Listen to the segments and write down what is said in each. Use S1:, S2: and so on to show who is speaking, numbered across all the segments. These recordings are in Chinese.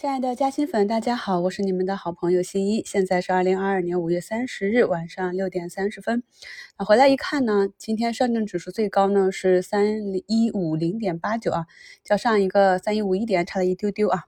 S1: 亲爱的嘉兴粉，大家好，我是你们的好朋友新一。现在是二零二二年五月三十日晚上六点三十分。那回来一看呢，今天上证指数最高呢是三一五零点八九啊，较上一个三一五一点差了一丢丢啊。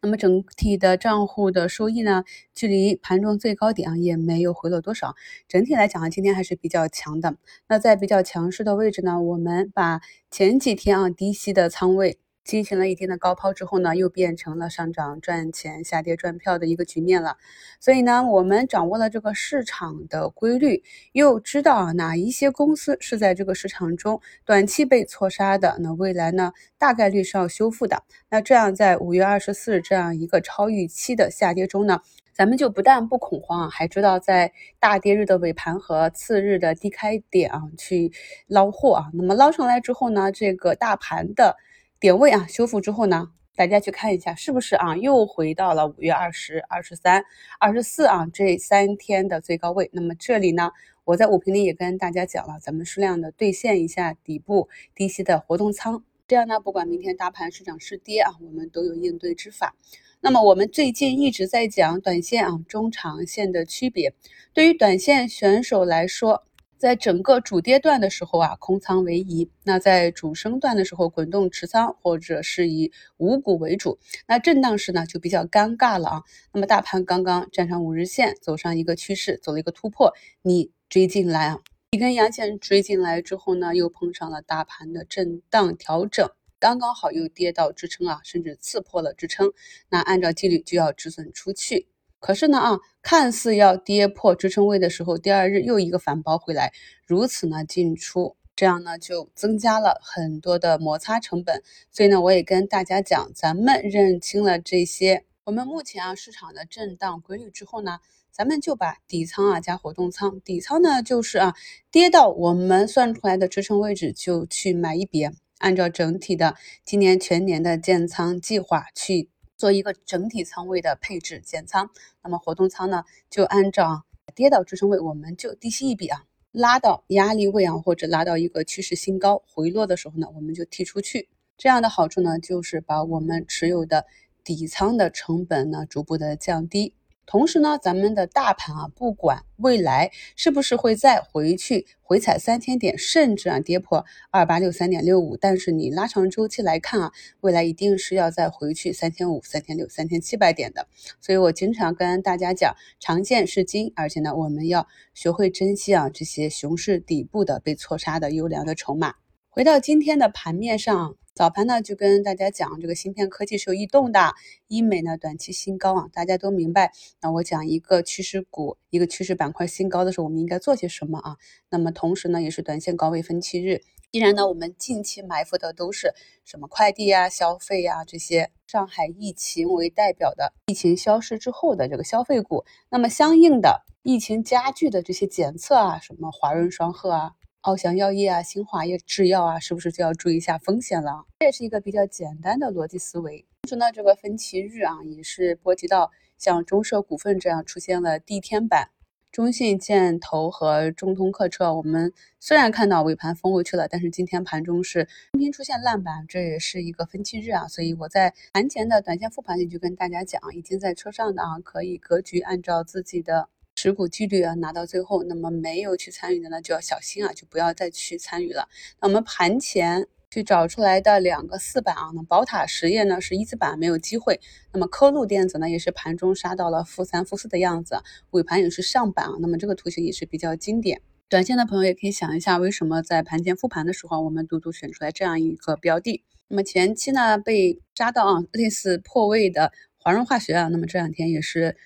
S1: 那么整体的账户的收益呢，距离盘中最高点啊也没有回落多少。整体来讲啊，今天还是比较强的。那在比较强势的位置呢，我们把前几天啊低吸的仓位。进行了一定的高抛之后呢，又变成了上涨赚钱、下跌赚票的一个局面了。所以呢，我们掌握了这个市场的规律，又知道啊哪一些公司是在这个市场中短期被错杀的，那未来呢大概率是要修复的。那这样在五月二十四日这样一个超预期的下跌中呢，咱们就不但不恐慌啊，还知道在大跌日的尾盘和次日的低开点啊去捞货啊。那么捞上来之后呢，这个大盘的。点位啊，修复之后呢，大家去看一下，是不是啊，又回到了五月二十二、十三、二十四啊这三天的最高位。那么这里呢，我在五评里也跟大家讲了，咱们适量的兑现一下底部低吸的活动仓，这样呢，不管明天大盘是涨是跌啊，我们都有应对之法。那么我们最近一直在讲短线啊、中长线的区别，对于短线选手来说。在整个主跌段的时候啊，空仓为宜；那在主升段的时候，滚动持仓或者是以五股为主。那震荡时呢，就比较尴尬了啊。那么大盘刚刚站上五日线，走上一个趋势，走了一个突破，你追进来啊，一根阳线追进来之后呢，又碰上了大盘的震荡调整，刚刚好又跌到支撑啊，甚至刺破了支撑，那按照纪律就要止损出去。可是呢，啊，看似要跌破支撑位的时候，第二日又一个反包回来，如此呢进出，这样呢就增加了很多的摩擦成本。所以呢，我也跟大家讲，咱们认清了这些，我们目前啊市场的震荡规律之后呢，咱们就把底仓啊加活动仓，底仓呢就是啊跌到我们算出来的支撑位置就去买一笔，按照整体的今年全年的建仓计划去。做一个整体仓位的配置减仓，那么活动仓呢，就按照跌到支撑位，我们就低吸一笔啊，拉到压力位啊，或者拉到一个趋势新高回落的时候呢，我们就踢出去。这样的好处呢，就是把我们持有的底仓的成本呢逐步的降低。同时呢，咱们的大盘啊，不管未来是不是会再回去回踩三千点，甚至啊跌破二八六三点六五，但是你拉长周期来看啊，未来一定是要再回去三千五、三千六、三千七百点的。所以我经常跟大家讲，长线是金，而且呢，我们要学会珍惜啊这些熊市底部的被错杀的优良的筹码。回到今天的盘面上。早盘呢，就跟大家讲，这个芯片科技是有异动的，医美呢短期新高啊，大家都明白。那我讲一个趋势股，一个趋势板块新高的时候，我们应该做些什么啊？那么同时呢，也是短线高位分期日。既然呢，我们近期埋伏的都是什么快递呀、消费呀这些上海疫情为代表的疫情消失之后的这个消费股，那么相应的疫情加剧的这些检测啊，什么华润双鹤啊。奥翔药业啊，新华业制药啊，是不是就要注意一下风险了？这也是一个比较简单的逻辑思维。同时呢，这个分歧日啊，也是波及到像中设股份这样出现了地天板，中信建投和中通客车。我们虽然看到尾盘封回去了，但是今天盘中是频频出现烂板，这也是一个分歧日啊。所以我在盘前的短线复盘里就跟大家讲，已经在车上的啊，可以格局按照自己的。持股纪律啊，拿到最后，那么没有去参与的呢，就要小心啊，就不要再去参与了。那我们盘前去找出来的两个四板啊，那宝塔实业呢是一字板，没有机会。那么科路电子呢，也是盘中杀到了负三负四的样子，尾盘也是上板啊。那么这个图形也是比较经典。短线的朋友也可以想一下，为什么在盘前复盘的时候，我们独独选出来这样一个标的？那么前期呢被杀到啊，类似破位的华润化学啊，那么这两天也是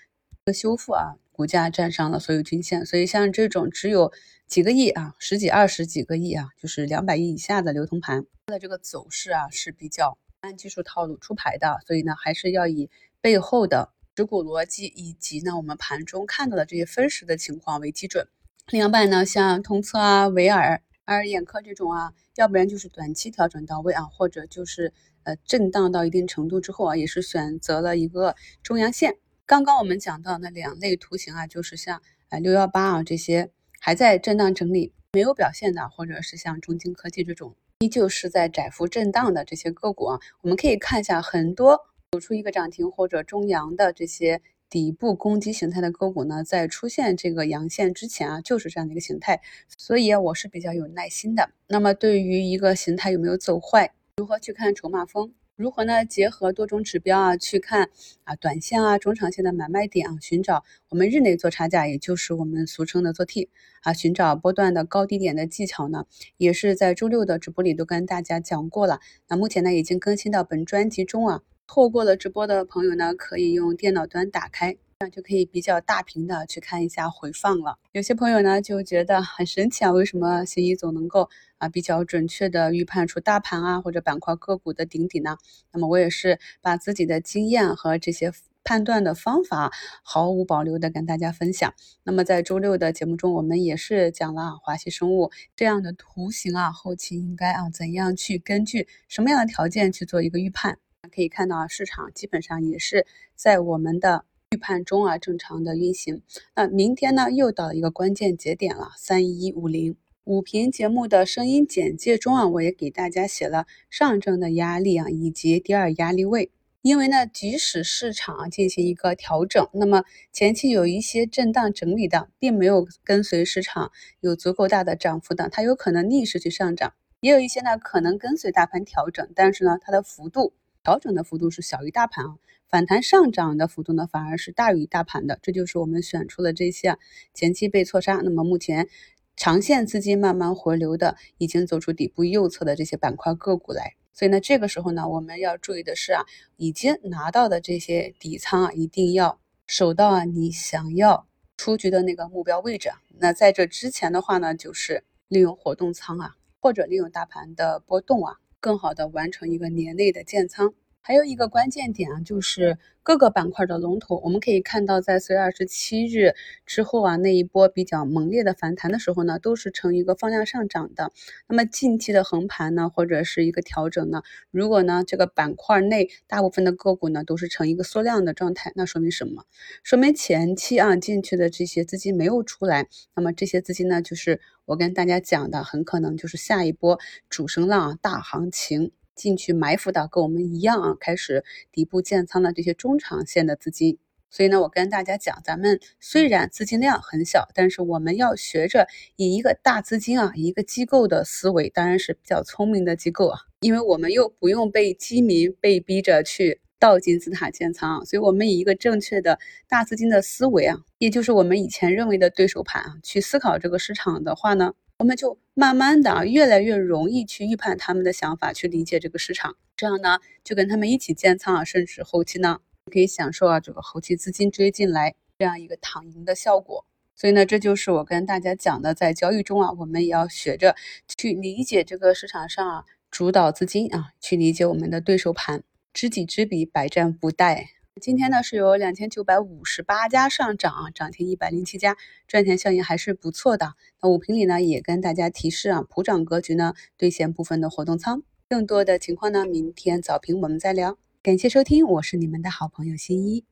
S1: 个修复啊。股价站上了所有均线，所以像这种只有几个亿啊，十几、二十几个亿啊，就是两百亿以下的流通盘，它的这个走势啊是比较按技术套路出牌的，所以呢，还是要以背后的持股逻辑以及呢我们盘中看到的这些分时的情况为基准。另外呢，像通策啊、维尔、爱尔眼科这种啊，要不然就是短期调整到位啊，或者就是呃震荡到一定程度之后啊，也是选择了一个中阳线。刚刚我们讲到那两类图形啊，就是像呃六幺八啊这些还在震荡整理没有表现的，或者是像中晶科技这种依旧是在窄幅震荡的这些个股啊，我们可以看一下很多走出一个涨停或者中阳的这些底部攻击形态的个股呢，在出现这个阳线之前啊，就是这样的一个形态，所以啊我是比较有耐心的。那么对于一个形态有没有走坏，如何去看筹码峰？如何呢？结合多种指标啊，去看啊，短线啊，中长线的买卖点啊，寻找我们日内做差价，也就是我们俗称的做 T 啊，寻找波段的高低点的技巧呢，也是在周六的直播里都跟大家讲过了。那目前呢，已经更新到本专辑中啊，错过了直播的朋友呢，可以用电脑端打开。那就可以比较大屏的去看一下回放了。有些朋友呢就觉得很神奇啊，为什么新一总能够啊比较准确的预判出大盘啊或者板块个股的顶底呢？那么我也是把自己的经验和这些判断的方法毫无保留的跟大家分享。那么在周六的节目中，我们也是讲了华西生物这样的图形啊，后期应该啊怎样去根据什么样的条件去做一个预判？可以看到啊，市场基本上也是在我们的。预判中啊，正常的运行。那明天呢，又到了一个关键节点了，三一五零五评节目的声音简介中啊，我也给大家写了上证的压力啊，以及第二压力位。因为呢，即使市场进行一个调整，那么前期有一些震荡整理的，并没有跟随市场有足够大的涨幅的，它有可能逆势去上涨；也有一些呢，可能跟随大盘调整，但是呢，它的幅度调整的幅度是小于大盘啊。反弹上涨的幅度呢，反而是大于大盘的，这就是我们选出的这些啊前期被错杀，那么目前长线资金慢慢回流的，已经走出底部右侧的这些板块个股来。所以呢，这个时候呢，我们要注意的是啊，已经拿到的这些底仓啊，一定要守到啊你想要出局的那个目标位置。那在这之前的话呢，就是利用活动仓啊，或者利用大盘的波动啊，更好的完成一个年内的建仓。还有一个关键点啊，就是各个板块的龙头，我们可以看到，在四月二十七日之后啊，那一波比较猛烈的反弹的时候呢，都是呈一个放量上涨的。那么近期的横盘呢，或者是一个调整呢，如果呢这个板块内大部分的个股呢都是呈一个缩量的状态，那说明什么？说明前期啊进去的这些资金没有出来，那么这些资金呢，就是我跟大家讲的，很可能就是下一波主升浪大行情。进去埋伏的跟我们一样啊，开始底部建仓的这些中长线的资金。所以呢，我跟大家讲，咱们虽然资金量很小，但是我们要学着以一个大资金啊，一个机构的思维，当然是比较聪明的机构啊，因为我们又不用被基民被逼着去倒金字塔建仓，所以我们以一个正确的大资金的思维啊，也就是我们以前认为的对手盘啊，去思考这个市场的话呢。我们就慢慢的啊，越来越容易去预判他们的想法，去理解这个市场。这样呢，就跟他们一起建仓啊，甚至后期呢，可以享受啊这个后期资金追进来这样一个躺赢的效果。所以呢，这就是我跟大家讲的，在交易中啊，我们也要学着去理解这个市场上啊主导资金啊，去理解我们的对手盘，知己知彼，百战不殆。今天呢是有两千九百五十八家上涨，涨停一百零七家，赚钱效应还是不错的。那五评里呢也跟大家提示啊，普涨格局呢兑现部分的活动仓，更多的情况呢明天早评我们再聊。感谢收听，我是你们的好朋友新一。